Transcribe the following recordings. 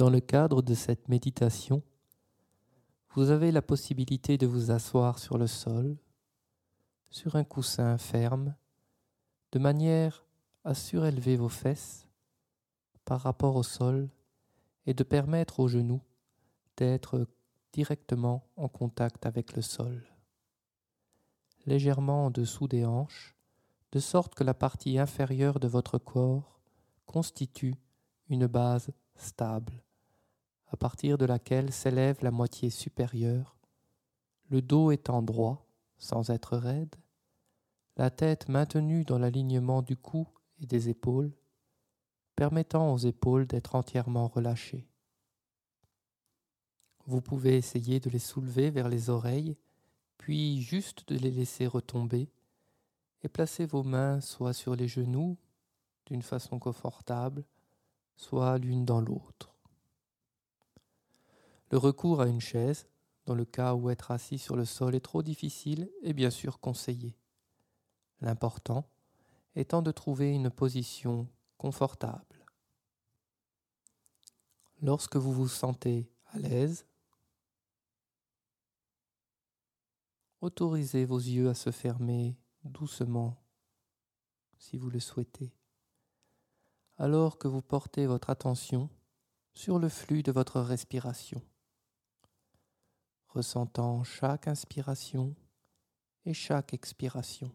Dans le cadre de cette méditation, vous avez la possibilité de vous asseoir sur le sol, sur un coussin ferme, de manière à surélever vos fesses par rapport au sol et de permettre aux genoux d'être directement en contact avec le sol, légèrement en dessous des hanches, de sorte que la partie inférieure de votre corps constitue une base stable, à partir de laquelle s'élève la moitié supérieure, le dos étant droit, sans être raide, la tête maintenue dans l'alignement du cou et des épaules, permettant aux épaules d'être entièrement relâchées. Vous pouvez essayer de les soulever vers les oreilles, puis juste de les laisser retomber, et placer vos mains soit sur les genoux d'une façon confortable, soit l'une dans l'autre. Le recours à une chaise, dans le cas où être assis sur le sol est trop difficile, est bien sûr conseillé. L'important étant de trouver une position confortable. Lorsque vous vous sentez à l'aise, autorisez vos yeux à se fermer doucement si vous le souhaitez, alors que vous portez votre attention sur le flux de votre respiration, ressentant chaque inspiration et chaque expiration,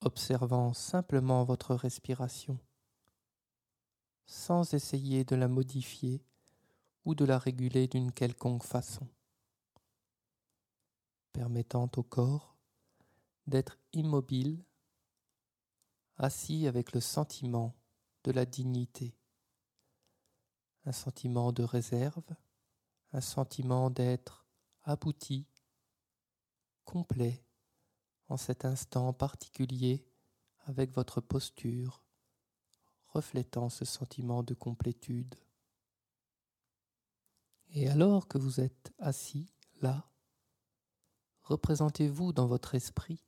observant simplement votre respiration, sans essayer de la modifier ou de la réguler d'une quelconque façon, permettant au corps d'être immobile, assis avec le sentiment de la dignité, un sentiment de réserve, un sentiment d'être abouti, complet en cet instant particulier avec votre posture, reflétant ce sentiment de complétude. Et alors que vous êtes assis là, représentez-vous dans votre esprit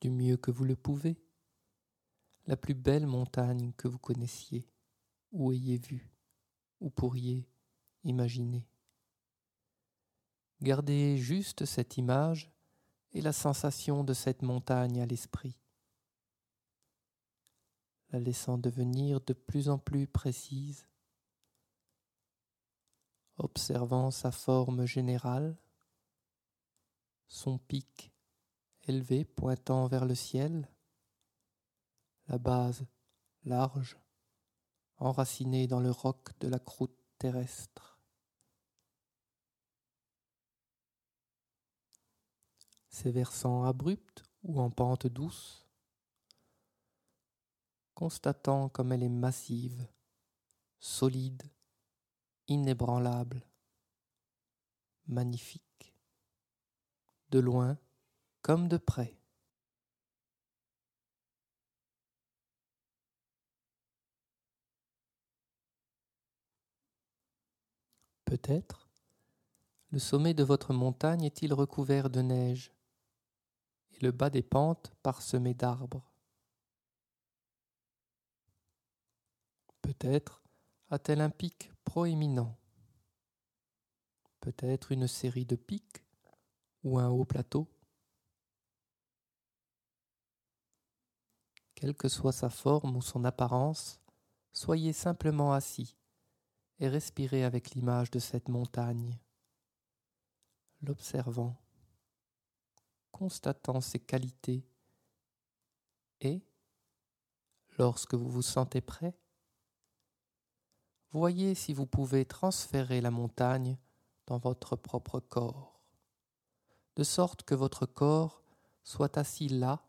du mieux que vous le pouvez, la plus belle montagne que vous connaissiez, ou ayez vue, ou pourriez imaginer. Gardez juste cette image et la sensation de cette montagne à l'esprit, la laissant devenir de plus en plus précise, observant sa forme générale, son pic élevé pointant vers le ciel, la base large, enracinée dans le roc de la croûte terrestre. Ses versants abrupts ou en pente douce, constatant comme elle est massive, solide, inébranlable, magnifique. De loin, comme de près. Peut-être le sommet de votre montagne est-il recouvert de neige et le bas des pentes parsemé d'arbres. Peut-être a-t-elle un pic proéminent, peut-être une série de pics ou un haut plateau. quelle que soit sa forme ou son apparence, soyez simplement assis et respirez avec l'image de cette montagne, l'observant, constatant ses qualités et, lorsque vous vous sentez prêt, voyez si vous pouvez transférer la montagne dans votre propre corps, de sorte que votre corps soit assis là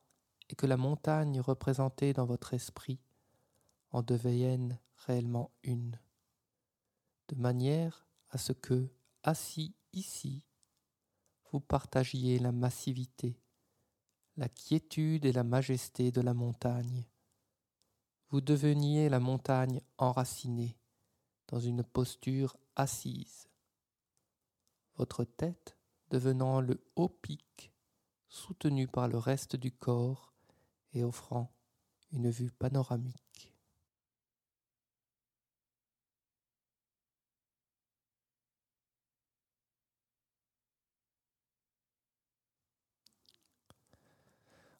et que la montagne représentée dans votre esprit en devienne réellement une, de manière à ce que, assis ici, vous partagiez la massivité, la quiétude et la majesté de la montagne. Vous deveniez la montagne enracinée dans une posture assise, votre tête devenant le haut pic soutenu par le reste du corps et offrant une vue panoramique.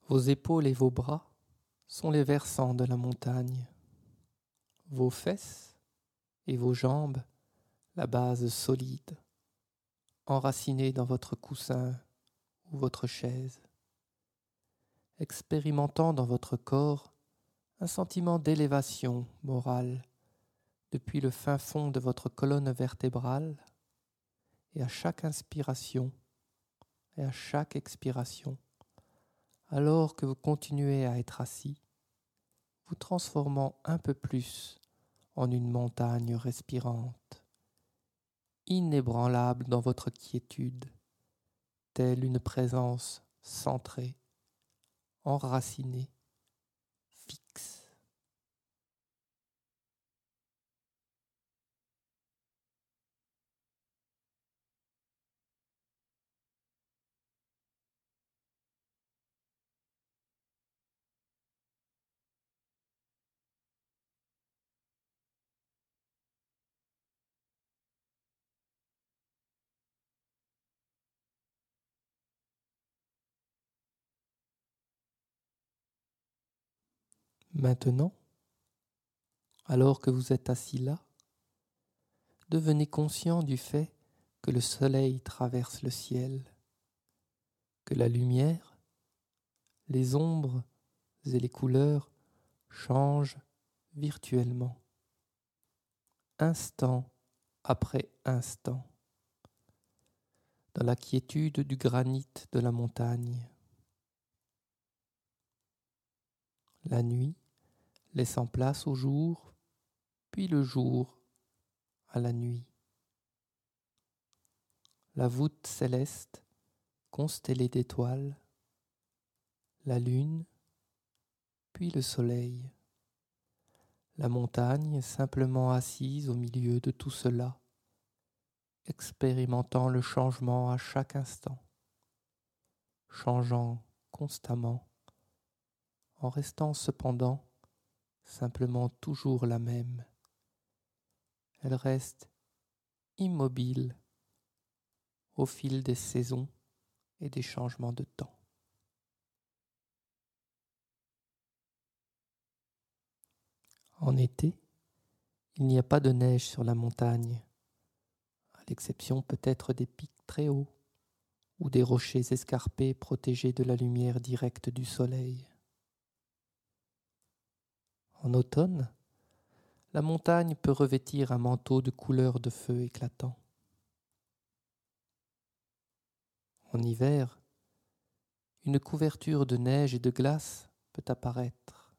Vos épaules et vos bras sont les versants de la montagne. Vos fesses et vos jambes, la base solide, enracinée dans votre coussin ou votre chaise, expérimentant dans votre corps un sentiment d'élévation morale depuis le fin fond de votre colonne vertébrale et à chaque inspiration et à chaque expiration, alors que vous continuez à être assis, vous transformant un peu plus en une montagne respirante, inébranlable dans votre quiétude, telle une présence centrée, enracinée, Maintenant, alors que vous êtes assis là, devenez conscient du fait que le soleil traverse le ciel, que la lumière, les ombres et les couleurs changent virtuellement, instant après instant, dans la quiétude du granit de la montagne. La nuit laissant place au jour, puis le jour à la nuit. La voûte céleste, constellée d'étoiles, la lune, puis le soleil, la montagne simplement assise au milieu de tout cela, expérimentant le changement à chaque instant, changeant constamment, en restant cependant simplement toujours la même. Elle reste immobile au fil des saisons et des changements de temps. En été, il n'y a pas de neige sur la montagne, à l'exception peut-être des pics très hauts ou des rochers escarpés protégés de la lumière directe du soleil. En automne, la montagne peut revêtir un manteau de couleur de feu éclatant. En hiver, une couverture de neige et de glace peut apparaître.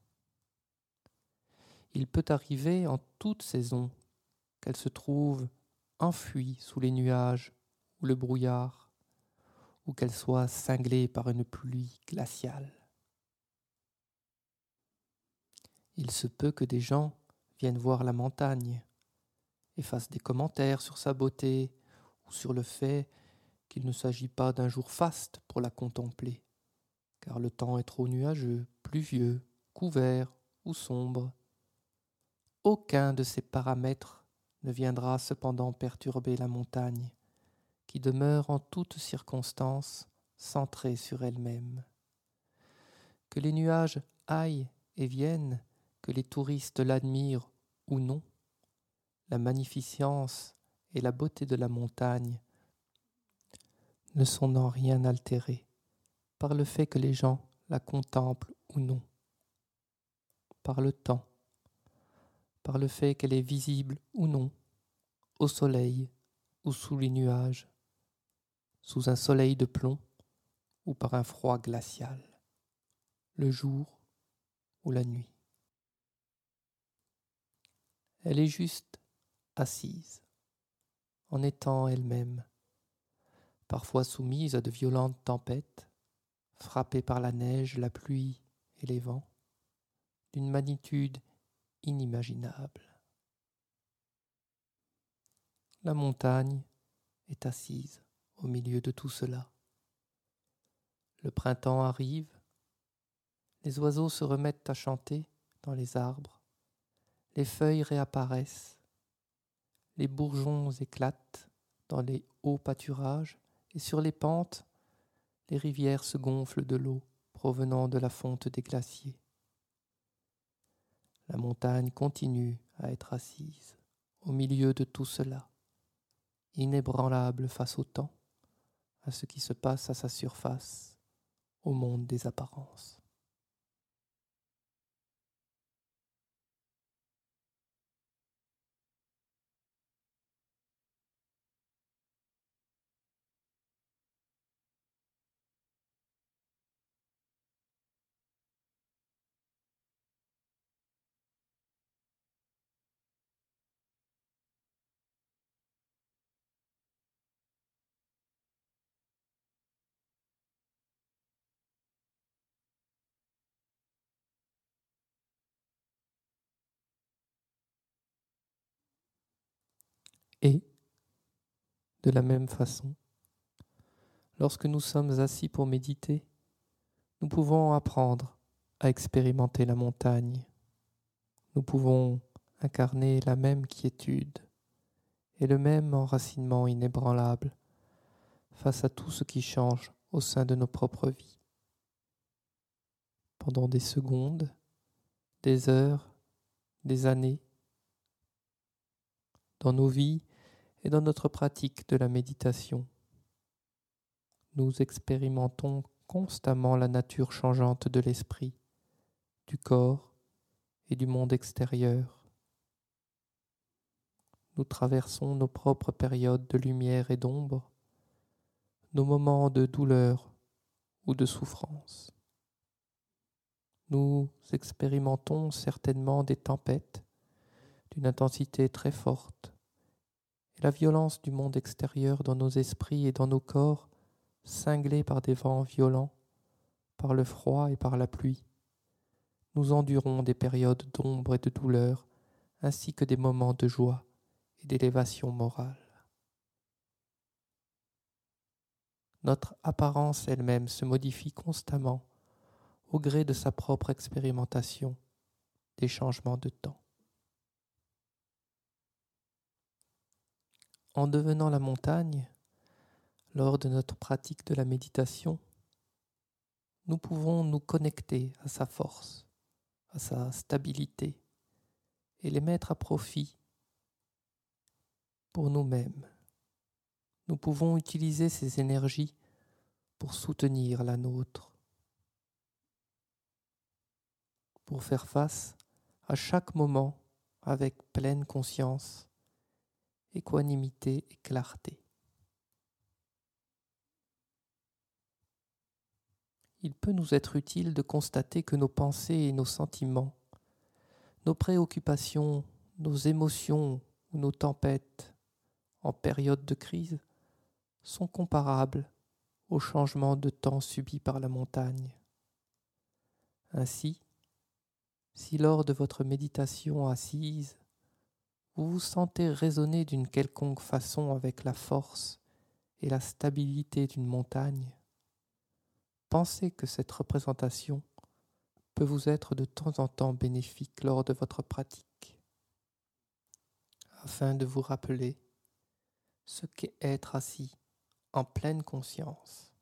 Il peut arriver en toute saison qu'elle se trouve enfuie sous les nuages ou le brouillard, ou qu'elle soit cinglée par une pluie glaciale. Il se peut que des gens viennent voir la montagne et fassent des commentaires sur sa beauté ou sur le fait qu'il ne s'agit pas d'un jour faste pour la contempler, car le temps est trop nuageux, pluvieux, couvert ou sombre. Aucun de ces paramètres ne viendra cependant perturber la montagne, qui demeure en toutes circonstances centrée sur elle-même. Que les nuages aillent et viennent que les touristes l'admirent ou non, la magnificence et la beauté de la montagne ne sont en rien altérées par le fait que les gens la contemplent ou non, par le temps, par le fait qu'elle est visible ou non, au soleil ou sous les nuages, sous un soleil de plomb ou par un froid glacial, le jour ou la nuit. Elle est juste assise, en étant elle-même, parfois soumise à de violentes tempêtes, frappée par la neige, la pluie et les vents, d'une magnitude inimaginable. La montagne est assise au milieu de tout cela. Le printemps arrive, les oiseaux se remettent à chanter dans les arbres, les feuilles réapparaissent, les bourgeons éclatent dans les hauts pâturages, et sur les pentes, les rivières se gonflent de l'eau provenant de la fonte des glaciers. La montagne continue à être assise au milieu de tout cela, inébranlable face au temps, à ce qui se passe à sa surface, au monde des apparences. Et, de la même façon, lorsque nous sommes assis pour méditer, nous pouvons apprendre à expérimenter la montagne. Nous pouvons incarner la même quiétude et le même enracinement inébranlable face à tout ce qui change au sein de nos propres vies. Pendant des secondes, des heures, des années, dans nos vies et dans notre pratique de la méditation. Nous expérimentons constamment la nature changeante de l'esprit, du corps et du monde extérieur. Nous traversons nos propres périodes de lumière et d'ombre, nos moments de douleur ou de souffrance. Nous expérimentons certainement des tempêtes d'une intensité très forte, et la violence du monde extérieur dans nos esprits et dans nos corps, cinglés par des vents violents, par le froid et par la pluie. Nous endurons des périodes d'ombre et de douleur, ainsi que des moments de joie et d'élévation morale. Notre apparence elle-même se modifie constamment au gré de sa propre expérimentation des changements de temps. En devenant la montagne, lors de notre pratique de la méditation, nous pouvons nous connecter à sa force, à sa stabilité, et les mettre à profit pour nous-mêmes. Nous pouvons utiliser ces énergies pour soutenir la nôtre, pour faire face à chaque moment avec pleine conscience équanimité et clarté. Il peut nous être utile de constater que nos pensées et nos sentiments, nos préoccupations, nos émotions ou nos tempêtes en période de crise sont comparables aux changements de temps subis par la montagne. Ainsi, si lors de votre méditation assise, vous vous sentez résonner d'une quelconque façon avec la force et la stabilité d'une montagne, pensez que cette représentation peut vous être de temps en temps bénéfique lors de votre pratique, afin de vous rappeler ce qu'est être assis en pleine conscience